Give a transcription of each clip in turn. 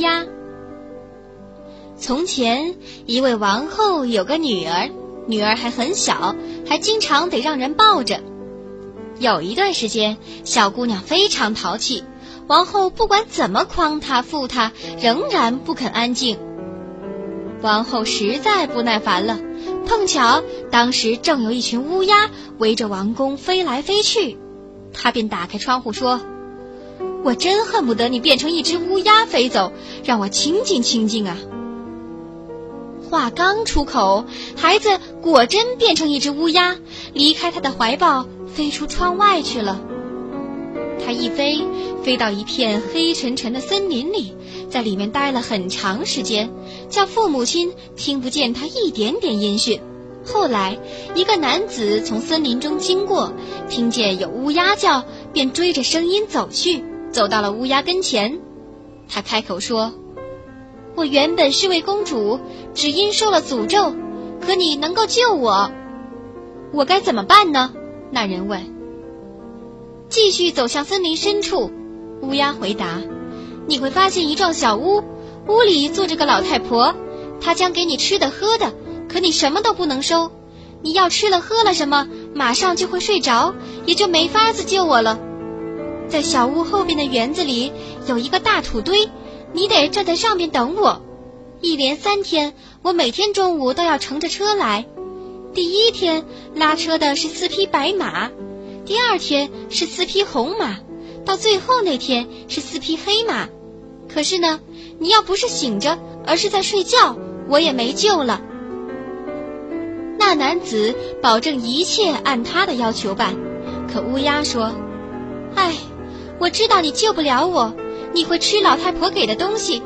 鸦。从前，一位王后有个女儿，女儿还很小，还经常得让人抱着。有一段时间，小姑娘非常淘气，王后不管怎么诓她、负她，仍然不肯安静。王后实在不耐烦了，碰巧当时正有一群乌鸦围着王宫飞来飞去，她便打开窗户说：“我真恨不得你变成一只乌鸦飞走，让我清静清静啊！”话刚出口，孩子果真变成一只乌鸦，离开他的怀抱，飞出窗外去了。他一飞，飞到一片黑沉沉的森林里，在里面待了很长时间，叫父母亲听不见他一点点音讯。后来，一个男子从森林中经过，听见有乌鸦叫，便追着声音走去，走到了乌鸦跟前。他开口说。我原本是位公主，只因受了诅咒，可你能够救我，我该怎么办呢？那人问。继续走向森林深处，乌鸦回答：“你会发现一幢小屋，屋里坐着个老太婆，她将给你吃的喝的，可你什么都不能收。你要吃了喝了什么，马上就会睡着，也就没法子救我了。在小屋后边的园子里有一个大土堆。”你得站在上面等我，一连三天，我每天中午都要乘着车来。第一天拉车的是四匹白马，第二天是四匹红马，到最后那天是四匹黑马。可是呢，你要不是醒着，而是在睡觉，我也没救了。那男子保证一切按他的要求办，可乌鸦说：“唉，我知道你救不了我。”你会吃老太婆给的东西。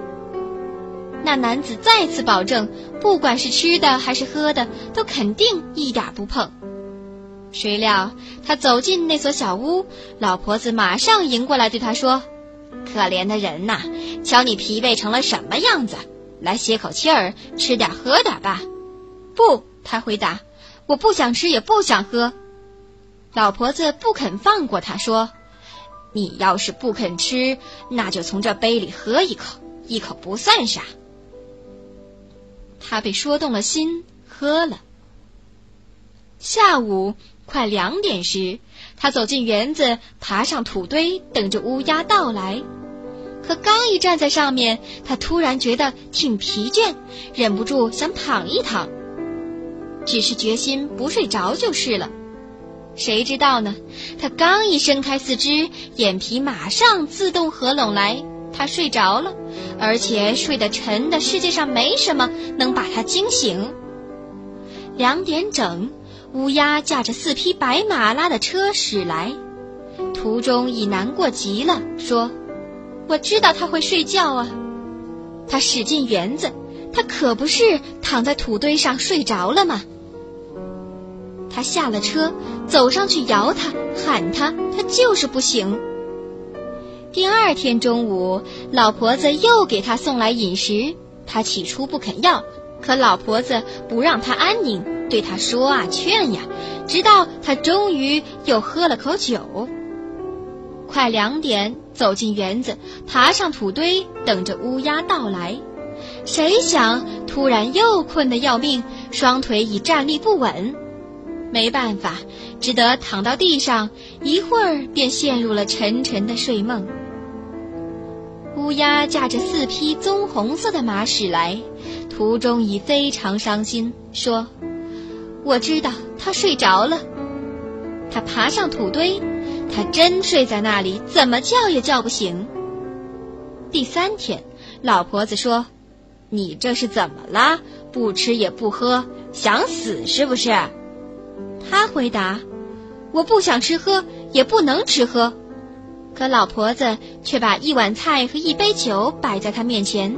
那男子再次保证，不管是吃的还是喝的，都肯定一点不碰。谁料他走进那所小屋，老婆子马上迎过来对他说：“可怜的人呐，瞧你疲惫成了什么样子，来歇口气儿，吃点喝点吧。”不，他回答：“我不想吃，也不想喝。”老婆子不肯放过他，说。你要是不肯吃，那就从这杯里喝一口，一口不算啥。他被说动了心，喝了。下午快两点时，他走进园子，爬上土堆，等着乌鸦到来。可刚一站在上面，他突然觉得挺疲倦，忍不住想躺一躺，只是决心不睡着就是了。谁知道呢？他刚一伸开四肢，眼皮马上自动合拢来，他睡着了，而且睡得沉的世界上没什么能把他惊醒。两点整，乌鸦驾着四匹白马拉的车驶来，途中已难过极了，说：“我知道他会睡觉啊。”他驶进园子，他可不是躺在土堆上睡着了吗？他下了车，走上去摇他，喊他，他就是不醒。第二天中午，老婆子又给他送来饮食，他起初不肯要，可老婆子不让他安宁，对他说啊劝呀，直到他终于又喝了口酒。快两点，走进园子，爬上土堆，等着乌鸦到来。谁想突然又困得要命，双腿已站立不稳。没办法，只得躺到地上，一会儿便陷入了沉沉的睡梦。乌鸦驾着四匹棕红色的马驶来，途中已非常伤心，说：“我知道他睡着了。”他爬上土堆，他真睡在那里，怎么叫也叫不醒。第三天，老婆子说：“你这是怎么了？不吃也不喝，想死是不是？”他回答：“我不想吃喝，也不能吃喝。”可老婆子却把一碗菜和一杯酒摆在他面前，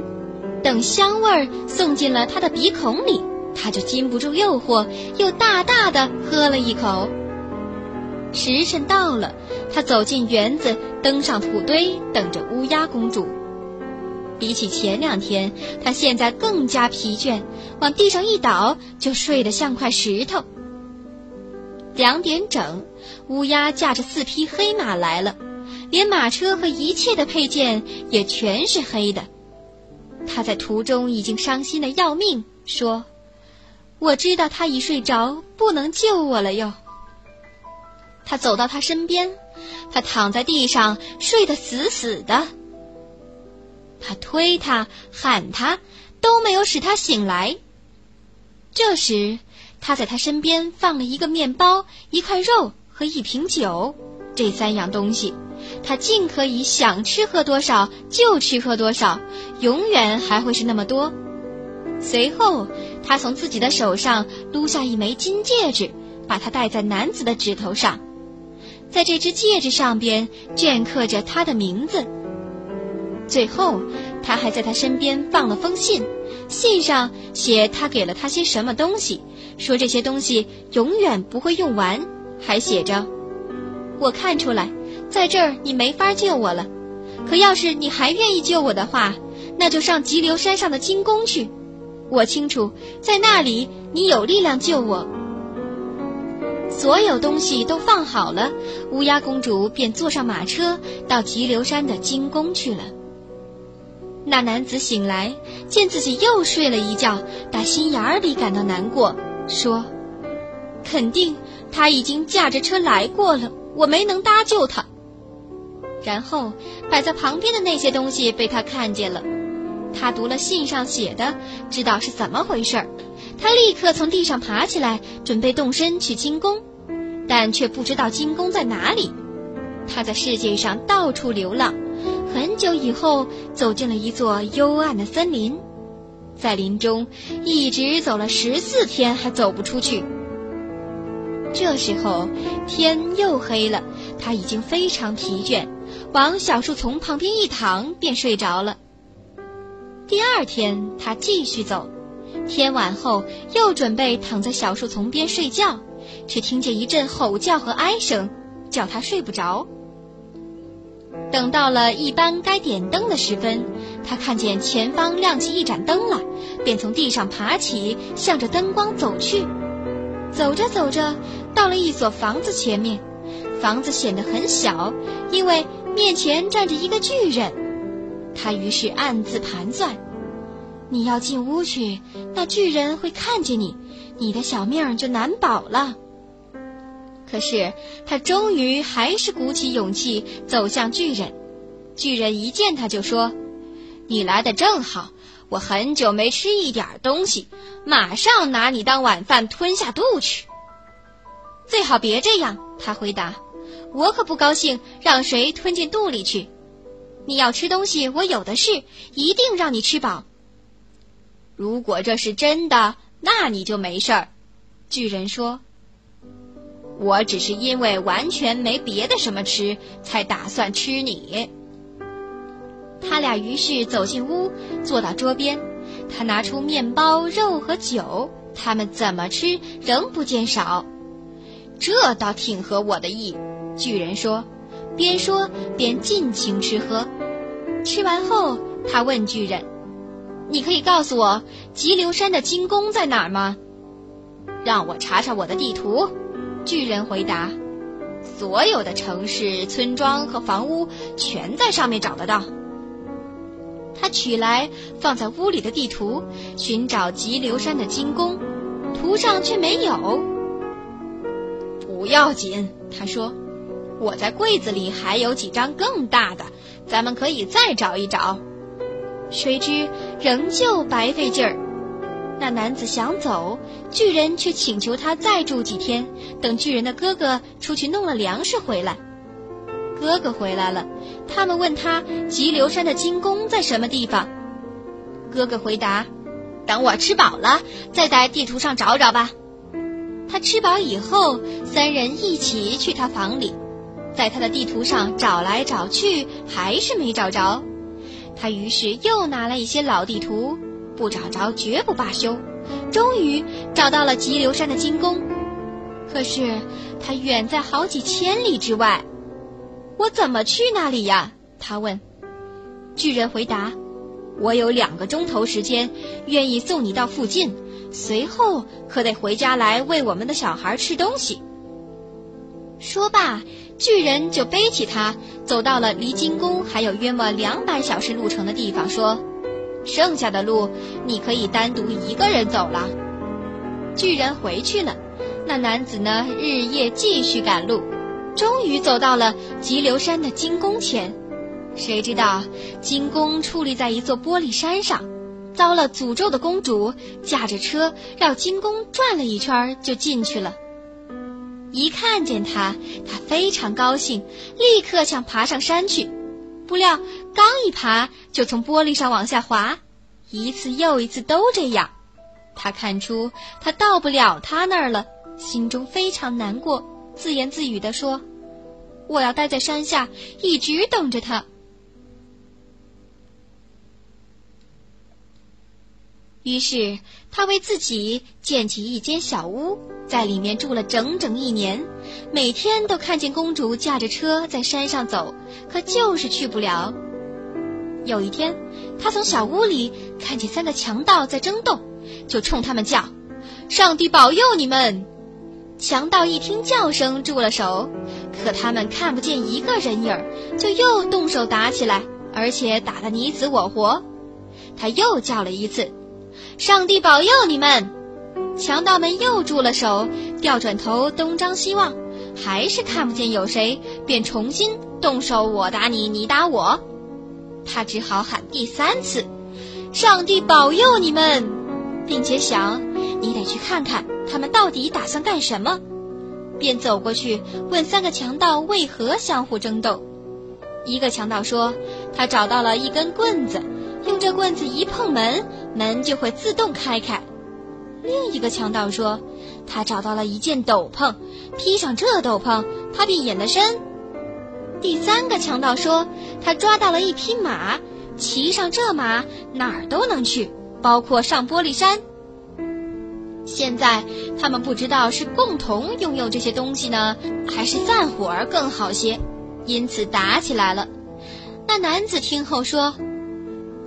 等香味儿送进了他的鼻孔里，他就禁不住诱惑，又大大的喝了一口。时辰到了，他走进园子，登上土堆，等着乌鸦公主。比起前两天，他现在更加疲倦，往地上一倒，就睡得像块石头。两点整，乌鸦驾着四匹黑马来了，连马车和一切的配件也全是黑的。他在途中已经伤心的要命，说：“我知道他已睡着，不能救我了哟。”他走到他身边，他躺在地上睡得死死的。他推他喊他，都没有使他醒来。这时，他在他身边放了一个面包、一块肉和一瓶酒，这三样东西。他尽可以想吃喝多少就吃喝多少，永远还会是那么多。随后，他从自己的手上撸下一枚金戒指，把它戴在男子的指头上，在这只戒指上边镌刻着他的名字。最后，他还在他身边放了封信，信上写他给了他些什么东西，说这些东西永远不会用完，还写着：“我看出来。”在这儿你没法救我了，可要是你还愿意救我的话，那就上急流山上的金宫去。我清楚，在那里你有力量救我。所有东西都放好了，乌鸦公主便坐上马车到急流山的金宫去了。那男子醒来，见自己又睡了一觉，打心眼儿里感到难过，说：“肯定他已经驾着车来过了，我没能搭救他。”然后摆在旁边的那些东西被他看见了，他读了信上写的，知道是怎么回事儿。他立刻从地上爬起来，准备动身去金宫，但却不知道金宫在哪里。他在世界上到处流浪，很久以后走进了一座幽暗的森林，在林中一直走了十四天还走不出去。这时候天又黑了，他已经非常疲倦。往小树丛旁边一躺，便睡着了。第二天，他继续走，天晚后又准备躺在小树丛边睡觉，却听见一阵吼叫和哀声，叫他睡不着。等到了一般该点灯的时分，他看见前方亮起一盏灯了，便从地上爬起，向着灯光走去。走着走着，到了一所房子前面，房子显得很小，因为。面前站着一个巨人，他于是暗自盘算：你要进屋去，那巨人会看见你，你的小命就难保了。可是他终于还是鼓起勇气走向巨人。巨人一见他就说：“你来的正好，我很久没吃一点东西，马上拿你当晚饭吞下肚去。”最好别这样，他回答。我可不高兴让谁吞进肚里去。你要吃东西，我有的是，一定让你吃饱。如果这是真的，那你就没事儿。巨人说：“我只是因为完全没别的什么吃，才打算吃你。”他俩于是走进屋，坐到桌边。他拿出面包、肉和酒，他们怎么吃仍不见少。这倒挺合我的意。巨人说，边说边尽情吃喝。吃完后，他问巨人：“你可以告诉我急流山的金宫在哪儿吗？”让我查查我的地图。巨人回答：“所有的城市、村庄和房屋全在上面找得到。”他取来放在屋里的地图，寻找急流山的金宫，图上却没有。不要紧，他说。我在柜子里还有几张更大的，咱们可以再找一找。谁知仍旧白费劲儿。那男子想走，巨人却请求他再住几天，等巨人的哥哥出去弄了粮食回来。哥哥回来了，他们问他急流山的金宫在什么地方。哥哥回答：“等我吃饱了，再在地图上找找吧。”他吃饱以后，三人一起去他房里。在他的地图上找来找去，还是没找着。他于是又拿了一些老地图，不找着绝不罢休。终于找到了急流山的金宫，可是它远在好几千里之外。我怎么去那里呀？他问。巨人回答：“我有两个钟头时间，愿意送你到附近，随后可得回家来喂我们的小孩吃东西。”说罢。巨人就背起他，走到了离金宫还有约莫两百小时路程的地方，说：“剩下的路你可以单独一个人走了。”巨人回去了，那男子呢，日夜继续赶路，终于走到了急流山的金宫前。谁知道金宫矗立在一座玻璃山上，遭了诅咒的公主驾着车绕金宫转了一圈就进去了。一看见他，他非常高兴，立刻想爬上山去。不料刚一爬，就从玻璃上往下滑，一次又一次都这样。他看出他到不了他那儿了，心中非常难过，自言自语地说：“我要待在山下，一直等着他。”于是他为自己建起一间小屋，在里面住了整整一年，每天都看见公主驾着车在山上走，可就是去不了。有一天，他从小屋里看见三个强盗在争斗，就冲他们叫：“上帝保佑你们！”强盗一听叫声，住了手，可他们看不见一个人影儿，就又动手打起来，而且打得你死我活。他又叫了一次。上帝保佑你们！强盗们又住了手，调转头东张西望，还是看不见有谁，便重新动手，我打你，你打我。他只好喊第三次：“上帝保佑你们！”并且想，你得去看看他们到底打算干什么。便走过去问三个强盗为何相互争斗。一个强盗说：“他找到了一根棍子。”用这棍子一碰门，门就会自动开开。另一个强盗说，他找到了一件斗篷，披上这斗篷，他便隐了身。第三个强盗说，他抓到了一匹马，骑上这马哪儿都能去，包括上玻璃山。现在他们不知道是共同拥有这些东西呢，还是散伙儿更好些，因此打起来了。那男子听后说。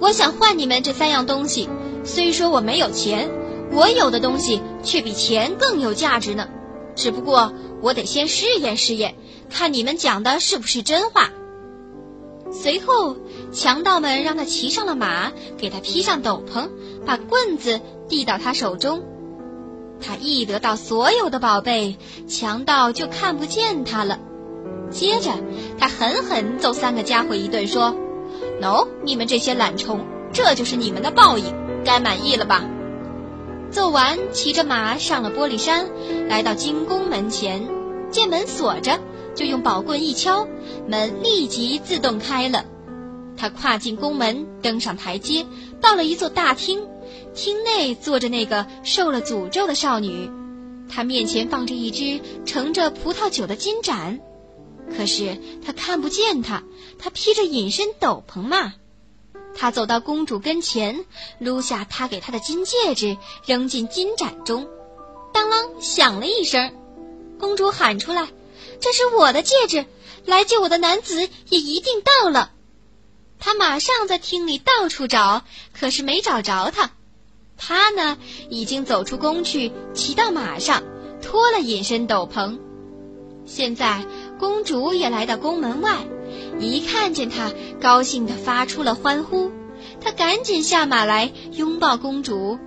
我想换你们这三样东西，虽说我没有钱，我有的东西却比钱更有价值呢。只不过我得先试验试验，看你们讲的是不是真话。随后，强盗们让他骑上了马，给他披上斗篷，把棍子递到他手中。他一得到所有的宝贝，强盗就看不见他了。接着，他狠狠揍三个家伙一顿，说。喏，你们这些懒虫，这就是你们的报应，该满意了吧？揍完，骑着马上了玻璃山，来到金宫门前，见门锁着，就用宝棍一敲，门立即自动开了。他跨进宫门，登上台阶，到了一座大厅，厅内坐着那个受了诅咒的少女，她面前放着一只盛着葡萄酒的金盏。可是他看不见她，他披着隐身斗篷嘛。他走到公主跟前，撸下她给他的金戒指，扔进金盏中，当啷响了一声。公主喊出来：“这是我的戒指，来救我的男子也一定到了。”他马上在厅里到处找，可是没找着他。他呢，已经走出宫去，骑到马上，脱了隐身斗篷。现在。公主也来到宫门外，一看见他，高兴地发出了欢呼。他赶紧下马来拥抱公主，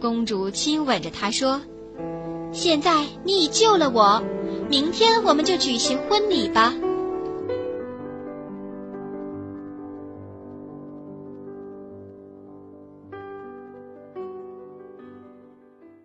公主亲吻着他说：“现在你已救了我，明天我们就举行婚礼吧。”